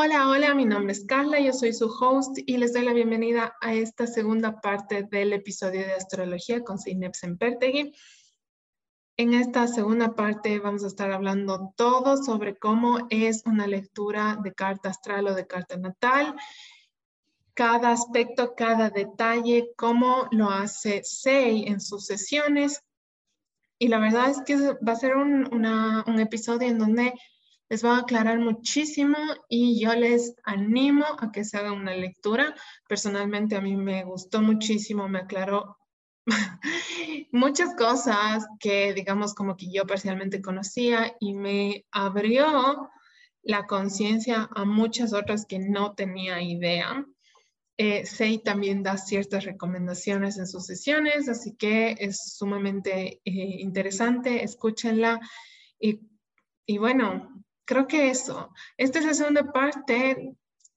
Hola, hola, mi nombre es Carla, yo soy su host y les doy la bienvenida a esta segunda parte del episodio de astrología con Zeynep Sempertegui. En esta segunda parte vamos a estar hablando todo sobre cómo es una lectura de carta astral o de carta natal, cada aspecto, cada detalle, cómo lo hace Sei en sus sesiones. Y la verdad es que va a ser un, un episodio en donde les va a aclarar muchísimo y yo les animo a que se hagan una lectura. Personalmente a mí me gustó muchísimo, me aclaró muchas cosas que digamos como que yo parcialmente conocía y me abrió la conciencia a muchas otras que no tenía idea. Eh, Sei también da ciertas recomendaciones en sus sesiones, así que es sumamente eh, interesante, escúchenla. Y bueno, creo que eso. Esta es la segunda parte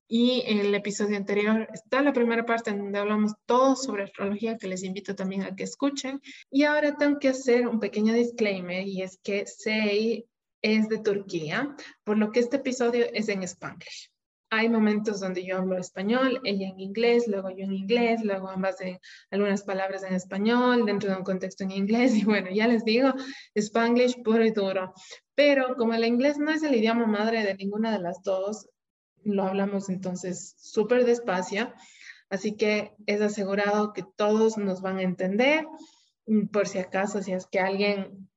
y el episodio anterior está la primera parte en donde hablamos todo sobre astrología, que les invito también a que escuchen. Y ahora tengo que hacer un pequeño disclaimer y es que Sei es de Turquía, por lo que este episodio es en Spanglish. Hay momentos donde yo hablo español, ella en inglés, luego yo en inglés, luego ambas en algunas palabras en español, dentro de un contexto en inglés. Y bueno, ya les digo, Spanglish puro y duro. Pero como el inglés no es el idioma madre de ninguna de las dos, lo hablamos entonces súper despacio, así que es asegurado que todos nos van a entender. Por si acaso, si es que alguien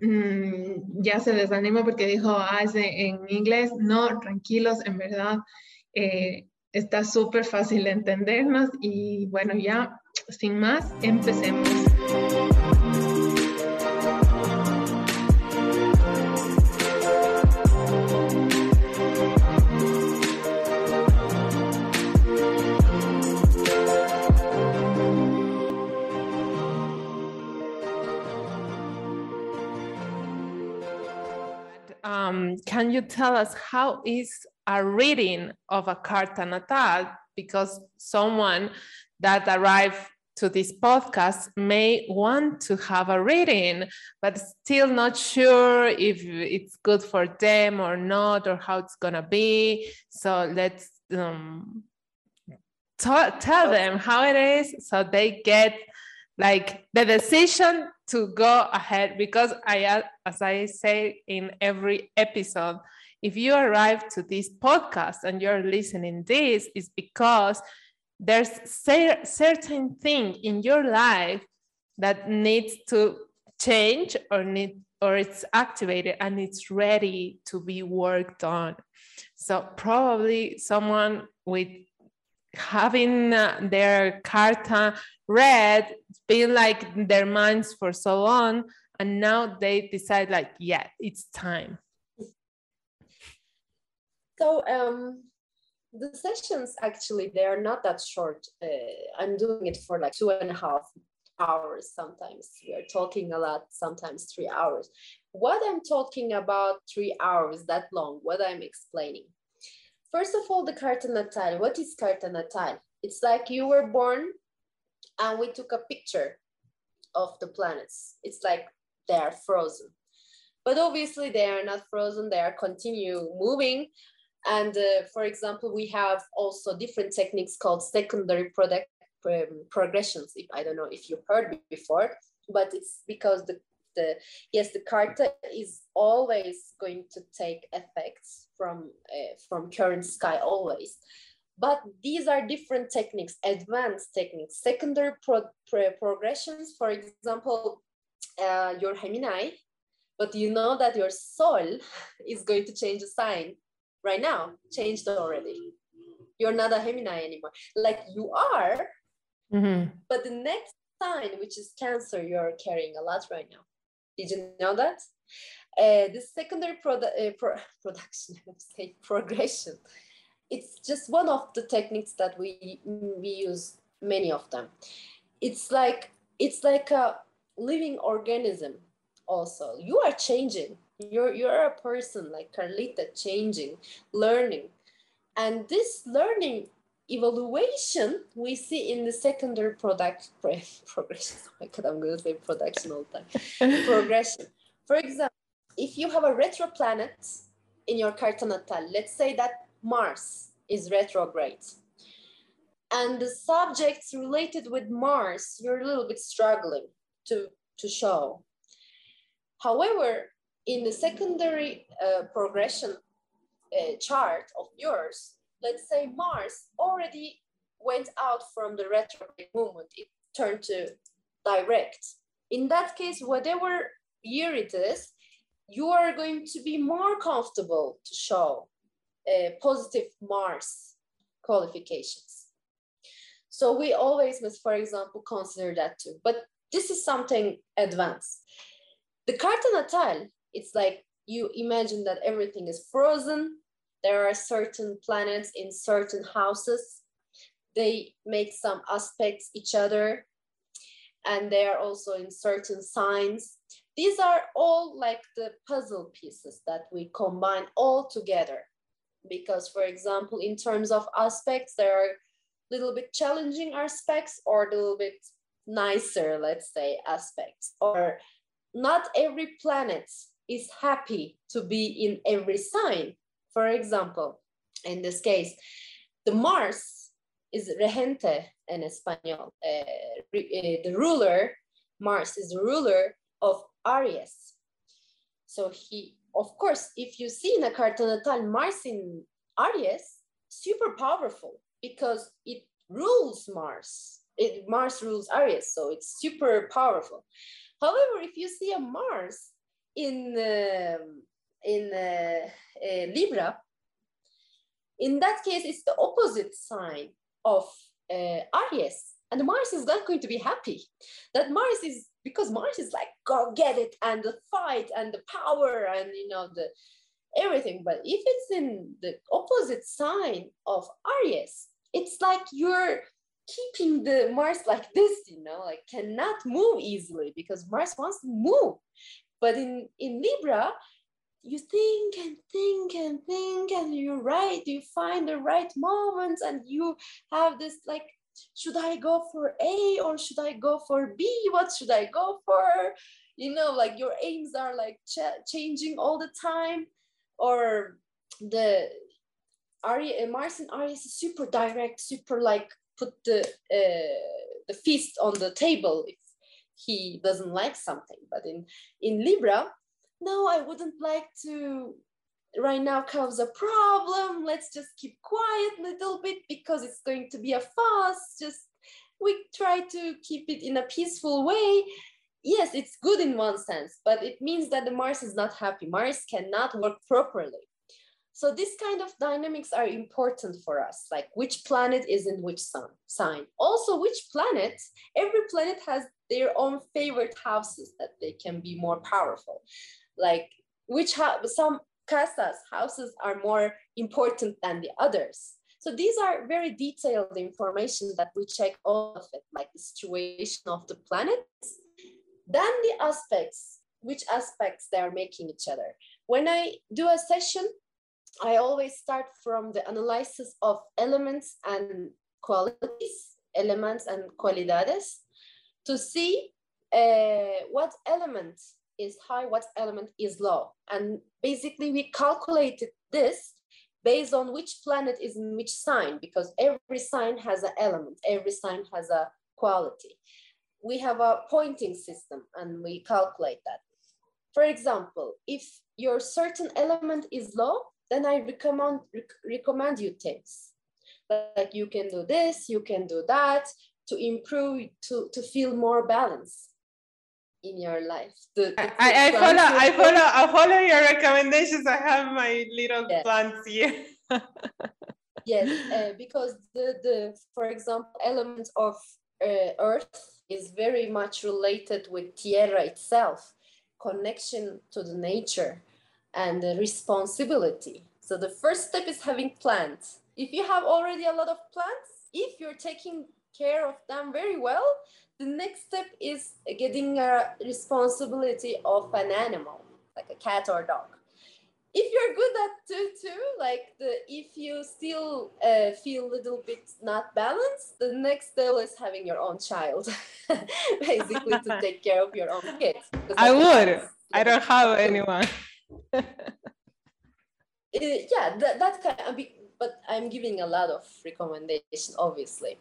mm, ya se desanimó porque dijo, ah, es en inglés, no, tranquilos, en verdad eh, está súper fácil de entendernos y bueno, ya sin más, empecemos. Um, can you tell us how is a reading of a carta natal? Because someone that arrived to this podcast may want to have a reading, but still not sure if it's good for them or not, or how it's gonna be. So let's um, tell them how it is so they get like the decision to go ahead because I, uh, as I say in every episode, if you arrive to this podcast and you're listening this, is because there's cer certain thing in your life that needs to change or need or it's activated and it's ready to be worked on. So probably someone with having uh, their carta read, been like their minds for so long, and now they decide like, yeah, it's time. So um, the sessions actually they are not that short. Uh, I'm doing it for like two and a half hours. Sometimes we are talking a lot. Sometimes three hours. What I'm talking about three hours that long. What I'm explaining. First of all, the carta natal. What is carta natal? It's like you were born and we took a picture of the planets. It's like they are frozen. But obviously they are not frozen, they are continue moving. And uh, for example, we have also different techniques called secondary product um, progressions. If I don't know if you heard before, but it's because the the yes the carta is always going to take effects from uh, from current sky always but these are different techniques, advanced techniques, secondary pro pro progressions. For example, uh, your Gemini, but you know that your soul is going to change the sign right now, changed already. You're not a Gemini anymore. Like you are, mm-hmm. but the next sign, which is Cancer, you're carrying a lot right now. Did you know that? Uh, the secondary produ- uh, pro- production, say progression. It's just one of the techniques that we we use many of them. It's like it's like a living organism also. You are changing. You're you're a person like carlita changing learning. And this learning evaluation we see in the secondary product progression oh my god i'm gonna say production all the time progression for example if you have a retro planet in your carta natal let's say that Mars is retrograde. And the subjects related with Mars, you're a little bit struggling to, to show. However, in the secondary uh, progression uh, chart of yours, let's say Mars already went out from the retrograde movement, it turned to direct. In that case, whatever year it is, you are going to be more comfortable to show uh, positive Mars qualifications. So we always must, for example, consider that too. But this is something advanced. The Carta Natal, it's like you imagine that everything is frozen. There are certain planets in certain houses. They make some aspects each other. And they are also in certain signs. These are all like the puzzle pieces that we combine all together. Because, for example, in terms of aspects, there are little bit challenging aspects or a little bit nicer, let's say, aspects. Or not every planet is happy to be in every sign. For example, in this case, the Mars is regente in Espanol. Uh, the ruler, Mars is the ruler of Aries. So he, of course, if you see in a carta natal Mars in Aries, super powerful because it rules Mars. It, Mars rules Aries, so it's super powerful. However, if you see a Mars in uh, in uh, Libra, in that case, it's the opposite sign of uh, Aries, and Mars is not going to be happy. That Mars is because Mars is like go get it and the fight and the power and you know the everything. But if it's in the opposite sign of Aries, it's like you're keeping the Mars like this, you know, like cannot move easily because Mars wants to move. But in, in Libra, you think and think and think and you write you find the right moments and you have this like, should I go for A or should I go for B? What should I go for? You know, like your aims are like ch- changing all the time or the Ari, uh, Mars and Aries is super direct, super like put the uh, the feast on the table if he doesn't like something. But in in Libra, no, I wouldn't like to right now cause a problem. Let's just keep quiet a little bit because it's going to be a fuss. Just we try to keep it in a peaceful way. Yes, it's good in one sense, but it means that the Mars is not happy. Mars cannot work properly. So this kind of dynamics are important for us, like which planet is in which sun, sign. Also, which planet, every planet has their own favorite houses that they can be more powerful. Like which some casas, houses are more important than the others. So these are very detailed information that we check all of it, like the situation of the planets, then the aspects, which aspects they are making each other. When I do a session, I always start from the analysis of elements and qualities, elements and cualidades, to see uh, what element is high, what element is low. And basically we calculated this based on which planet is in which sign, because every sign has an element, every sign has a quality. We have a pointing system and we calculate that. For example, if your certain element is low, then I recommend rec recommend you things like you can do this, you can do that to improve to to feel more balance in your life. I, I follow I follow I follow your recommendations. I have my little yes. plants here. yes, uh, because the the for example element of uh, earth is very much related with tierra itself, connection to the nature and the responsibility. So the first step is having plants. If you have already a lot of plants, if you're taking care of them very well, the next step is getting a responsibility of an animal, like a cat or dog. If you're good at too, too, like the if you still uh, feel a little bit not balanced, the next step is having your own child, basically to take care of your own kids. I would. I don't have anyone. yeah, that, that kind of, but I'm giving a lot of recommendation, obviously.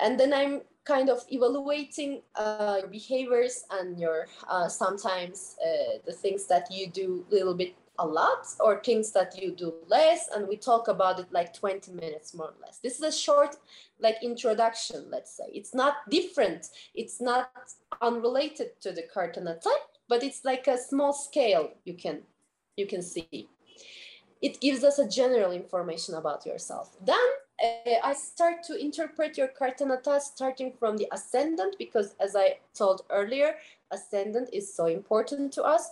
And then I'm kind of evaluating uh, your behaviors and your uh, sometimes uh, the things that you do a little bit a lot or things that you do less. And we talk about it like 20 minutes more or less. This is a short like introduction let's say. It's not different. It's not unrelated to the carta natal but it's like a small scale you can you can see. It gives us a general information about yourself. Then I start to interpret your carta natal starting from the ascendant because as I told earlier, ascendant is so important to us.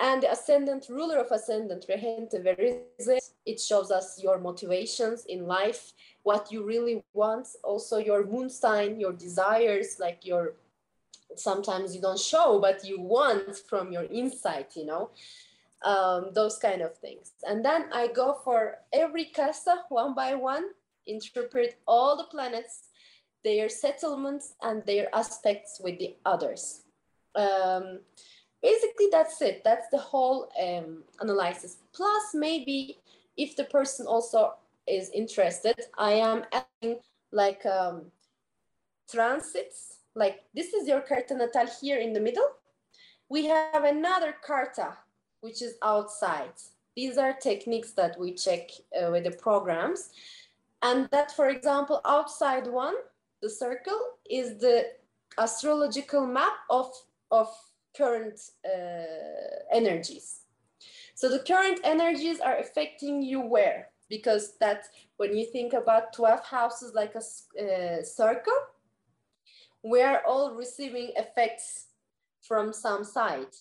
And the ascendant ruler of ascendant, Regente Verise, it shows us your motivations in life, what you really want, also your moon sign, your desires, like your sometimes you don't show, but you want from your insight, you know, um, those kind of things. And then I go for every casa one by one interpret all the planets, their settlements, and their aspects with the others. Um, basically, that's it. That's the whole um, analysis. Plus, maybe if the person also is interested, I am adding like um, transits. Like this is your carta natal here in the middle. We have another carta, which is outside. These are techniques that we check uh, with the programs. And that, for example, outside one, the circle, is the astrological map of, of current uh, energies. So the current energies are affecting you where? Because that when you think about 12 houses like a uh, circle, we're all receiving effects from some side.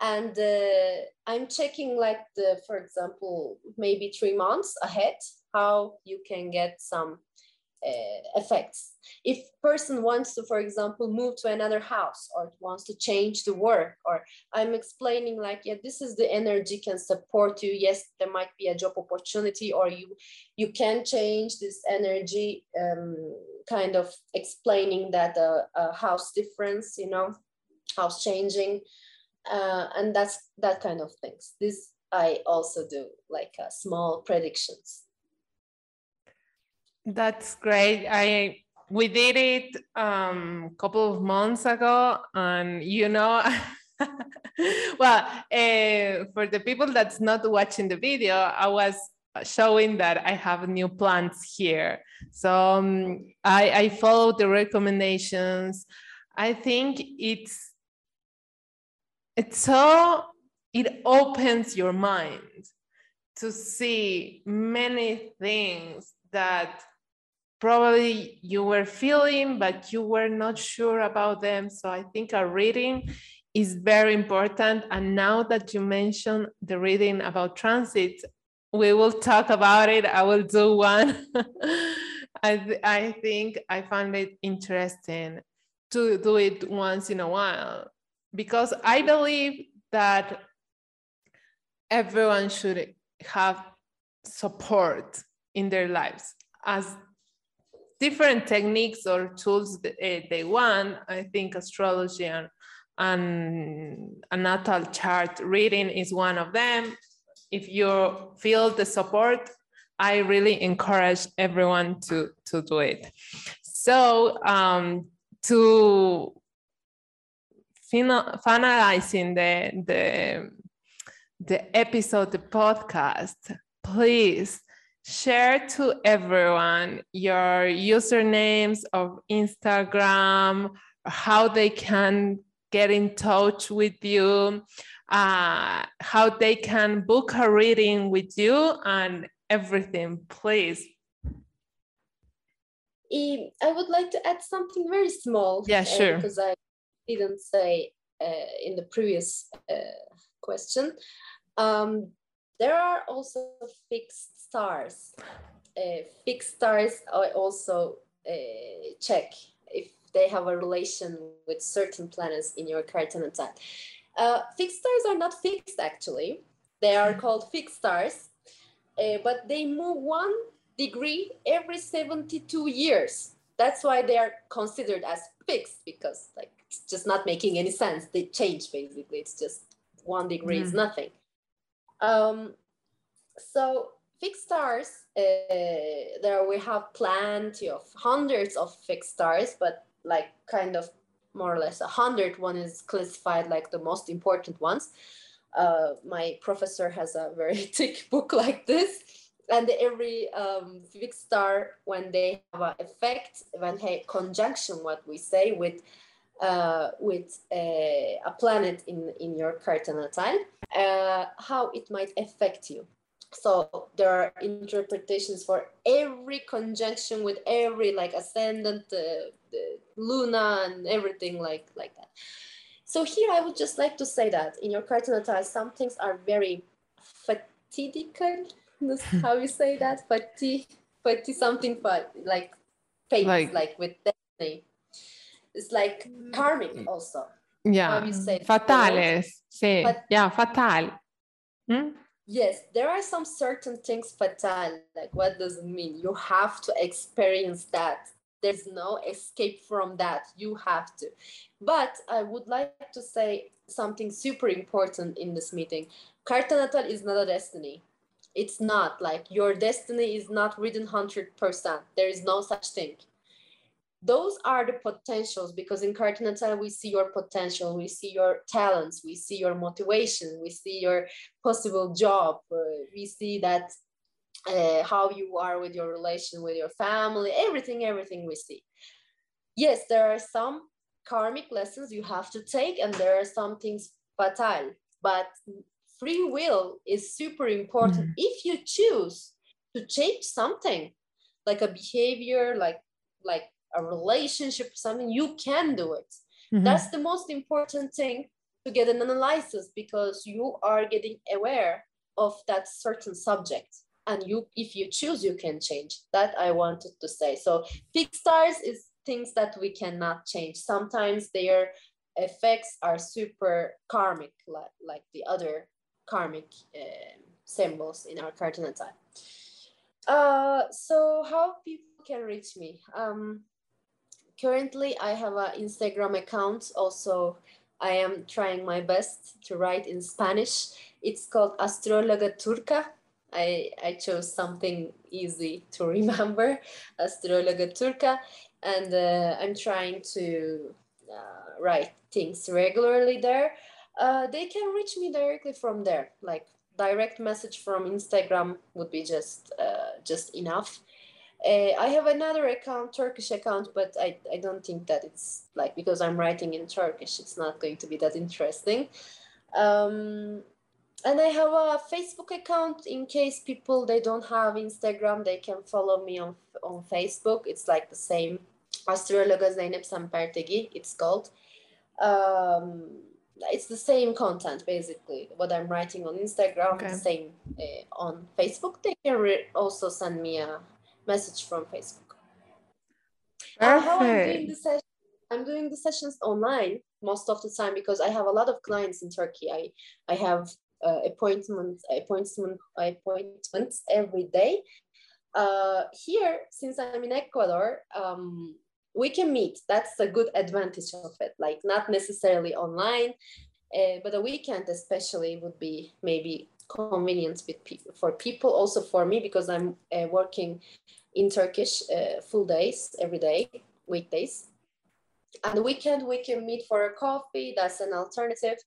And uh, I'm checking like the, for example, maybe three months ahead how you can get some uh, effects. If person wants to, for example, move to another house or wants to change the work, or I'm explaining like, yeah, this is the energy can support you. Yes, there might be a job opportunity, or you you can change this energy. Um, kind of explaining that a, a house difference, you know, house changing, uh, and that's that kind of things. This I also do like uh, small predictions. That's great. I we did it a um, couple of months ago, and you know, well, uh, for the people that's not watching the video, I was showing that I have new plants here. So um, I, I follow the recommendations. I think it's it's so it opens your mind to see many things that probably you were feeling, but you were not sure about them. So I think a reading is very important. And now that you mentioned the reading about transit, we will talk about it. I will do one. I, th- I think I found it interesting to do it once in a while because I believe that everyone should have support in their lives as different techniques or tools uh, they want. I think astrology and, and a natal chart reading is one of them. If you feel the support, I really encourage everyone to, to do it. So um, to finalizing the, the, the episode, the podcast, please share to everyone your usernames of Instagram, how they can get in touch with you, uh, how they can book a reading with you, and everything, please. I would like to add something very small. Yeah, sure. Uh, because I didn't say uh, in the previous uh, question. Um, there are also fixed stars. Uh, fixed stars I also uh, check if they have a relation with certain planets in your carta natal. Uh, fixed stars are not fixed actually. They are called fixed stars, uh, but they move one degree every 72 years. That's why they are considered as fixed because like it's just not making any sense. They change basically. It's just one degree mm. is nothing. Um, so fixed stars, uh, there we have plenty of hundreds of fixed stars, but like kind of more or less a hundred one is classified like the most important ones. Uh, my professor has a very thick book like this and every um, fixed star when they have an effect when they conjunction what we say with uh, with a, a, planet in in your carta natal uh, how it might affect you. So there are interpretations for every conjunction with every like ascendant uh, luna and everything like like that. So here i would just like to say that in your carta natal some things are very fatidical. That's how you say that. Fati fati something but like fate like, like with destiny it's like karmic also yeah fatales sí Fat yeah fatal hmm? Yes, there are some certain things fatal. Like, what does it mean? You have to experience that. There's no escape from that. You have to. But I would like to say something super important in this meeting. Carta natal is not a destiny. It's not like your destiny is not written 100%. There is no such thing those are the potentials because in carta natal we see your potential we see your talents we see your motivation we see your possible job uh, we see that uh, how you are with your relation with your family everything everything we see yes there are some karmic lessons you have to take and there are some things fatal but free will is super important mm. if you choose to change something like a behavior like like a relationship something you can do it. Mm-hmm. that's the most important thing to get an analysis because you are getting aware of that certain subject. And you if you choose you can change. That i wanted to say. So fixed stars is things that we cannot change. Sometimes their effects are super karmic like, like the other karmic uh, symbols in our carta natal uh, so how people can reach me? Um, currently I have an Instagram account. Also, I am trying my best to write in Spanish. It's called Astrologa Turca. I, I chose something easy to remember, Astrologa Turca. And uh, I'm trying to uh, write things regularly there. Uh, they can reach me directly from there. Like direct message from Instagram would be just uh, just enough. Uh, I have another account, Turkish account, but I, I don't think that it's like because I'm writing in Turkish, it's not going to be that interesting. Um, and I have a Facebook account in case people they don't have Instagram, they can follow me on on Facebook. It's like the same Astrologa Zeynep Sempertegui, it's called. Um, it's the same content basically. What I'm writing on Instagram, okay. the same uh, on Facebook. They can re- also send me a message from Facebook. Uh, how I'm doing the session? I'm doing the sessions online most of the time because I have a lot of clients in Turkey. I I have uh, appointments appointment appointments every day. Uh, here, since I'm in Ecuador, um, we can meet. That's a good advantage of it. Like not necessarily online, uh, but a weekend especially would be maybe convenient with pe- for people, also for me because I'm uh, working in Turkish uh, full days every day, weekdays. And the weekend we can meet for a coffee. That's an alternative.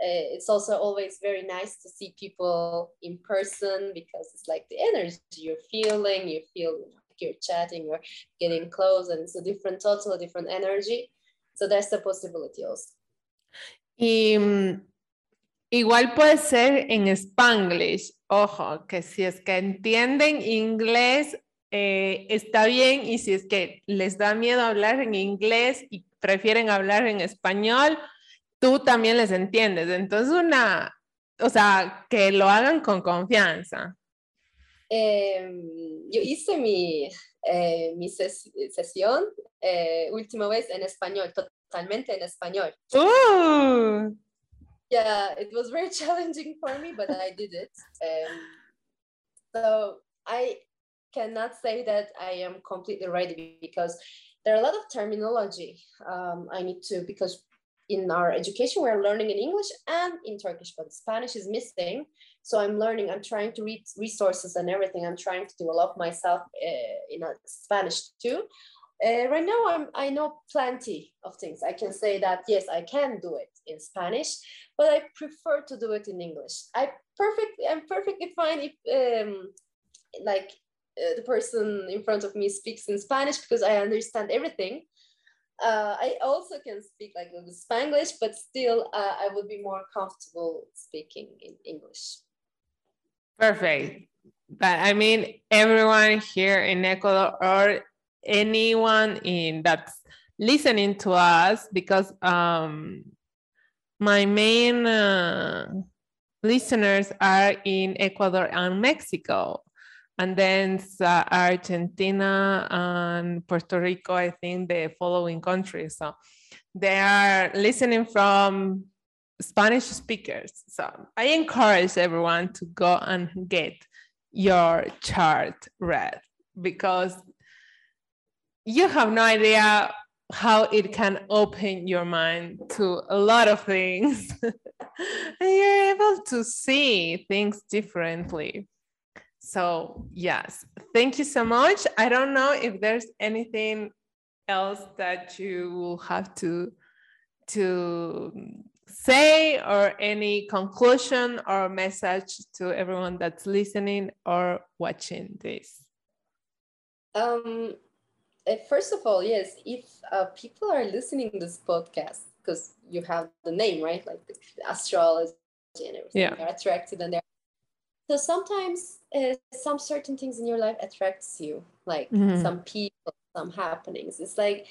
Uh, it's also always very nice to see people in person because it's like the energy you're feeling. You feel like you're chatting, you're getting close, and it's a different, totally different energy. So that's the possibility also. Y igual puede ser en Spanglish. Ojo, que si es que entienden inglés, Eh, está bien y si es que les da miedo hablar en inglés y prefieren hablar en español, tú también les entiendes. Entonces, una, o sea, que lo hagan con confianza. Em, yo hice mi, eh, mi sesión eh, última vez en español, totalmente en español. Uh. Yeah, it was very challenging for me, but I did it. Um, so I cannot say that I am completely ready because there are a lot of terminology um, I need to because in our education, we're learning in English and in Turkish, but Spanish is missing. So I'm learning, I'm trying to read resources and everything. I'm trying to develop myself uh, in Spanish too. Uh, right now, I'm, I know plenty of things. I can say that, yes, I can do it in Spanish, but I prefer to do it in English. I perfectly, I'm perfectly fine if um, like uh, the person in front of me speaks in Spanish because I understand everything. Uh, I also can speak like a Spanglish, but still uh, I would be more comfortable speaking in English. Perfect. But I mean, everyone here in Ecuador or anyone in that's listening to us, because um, my main uh, listeners are in Ecuador and Mexico and then uh, Argentina and Puerto Rico, I think the following countries. So they are listening from Spanish speakers. So I encourage everyone to go and get your chart read because you have no idea how it can open your mind to a lot of things and you're able to see things differently so yes, thank you so much. I don't know if there's anything else that you will have to to say or any conclusion or message to everyone that's listening or watching this um uh, first of all yes if uh, people are listening to this podcast because you have the name right like the astrology and everything yeah. they're attracted and they're so sometimes uh, some certain things in your life attracts you like mm-hmm. some people some happenings. It's like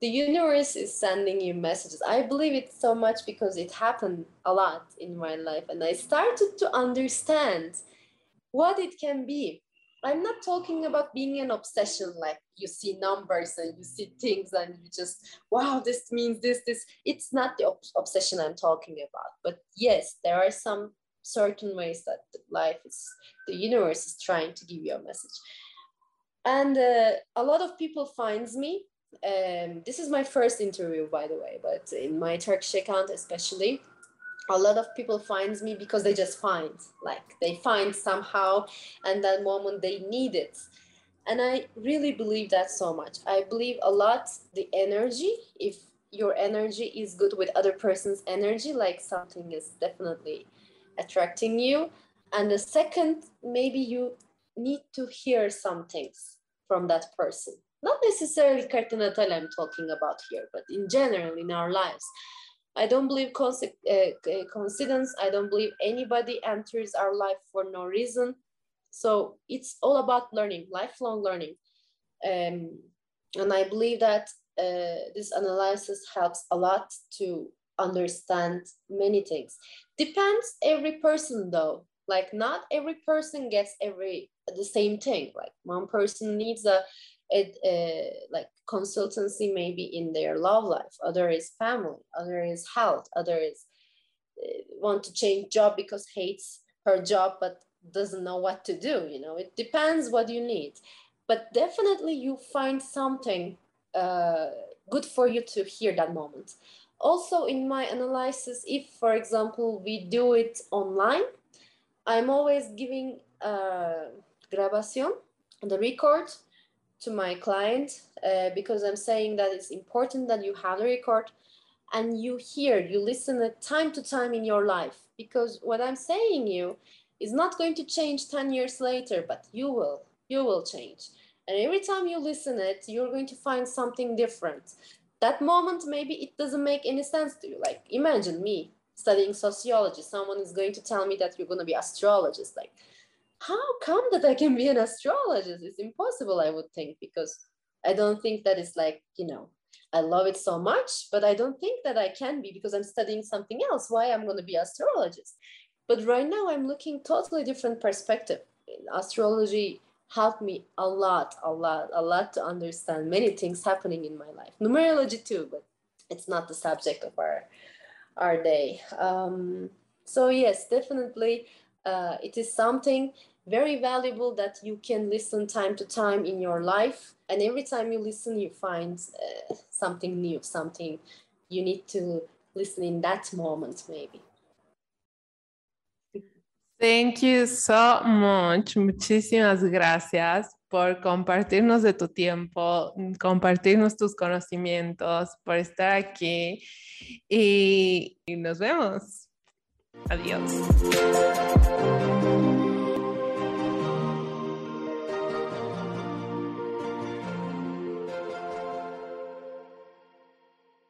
the universe is sending you messages. I believe it so much because it happened a lot in my life and i started to understand what it can be. I'm not talking about being an obsession like you see numbers and you see things and you just wow this means this this. It's not the ob- obsession i'm talking about. But yes there are some certain ways that life is the universe is trying to give you a message. And uh, a lot of people finds me um, this is my first interview by the way but in my turkish account especially a lot of people finds me because they just find like they find somehow and that moment they need it. And i really believe that so much. I believe a lot the energy if your energy is good with other person's energy like something is definitely attracting you. And the second maybe you need to hear some things from that person. Not necessarily carta i'm talking about here but in general in our lives. I don't believe uh, uh, coincidence. I don't believe anybody enters our life for no reason. So it's all about learning lifelong learning. Um, and i believe that uh, this analysis helps a lot to understand many things. Depends every person though. Like not every person gets every the same thing. Like one person needs a, a, a like consultancy maybe in their love life. Other is family. Other is health. Other is uh, want to change job because hates her job but doesn't know what to do you know? It depends what you need. But definitely you find something uh, good for you to hear that moment also in my analysis if for example we do it online i'm always giving uh, grabación the record to my client uh, because i'm saying that it's important that you have the record and you hear you listen at time to time in your life. Because what i'm saying you is not going to change 10 years later but you will you will change. And every time you listen it you're going to find something different that moment maybe it doesn't make any sense to you. Like imagine me studying sociology. Someone is going to tell me that you're going to be astrologist. Like how come that i can be an astrologist? It's impossible i would think because i don't think that it's like you know i love it so much but i don't think that i can be because i'm studying something else. Why i'm going to be astrologist? But right now i'm looking totally different perspective. In astrology helped me a lot, a lot, a lot to understand many things happening in my life. Numerology too, but it's not the subject of our our day. Um, so yes, definitely, uh, it is something very valuable that you can listen time to time in your life, and every time you listen, you find uh, something new, something you need to listen in that moment maybe. Thank you so much. Muchísimas gracias por compartirnos de tu tiempo, compartirnos tus conocimientos, por estar aquí y, nos vemos. Adiós.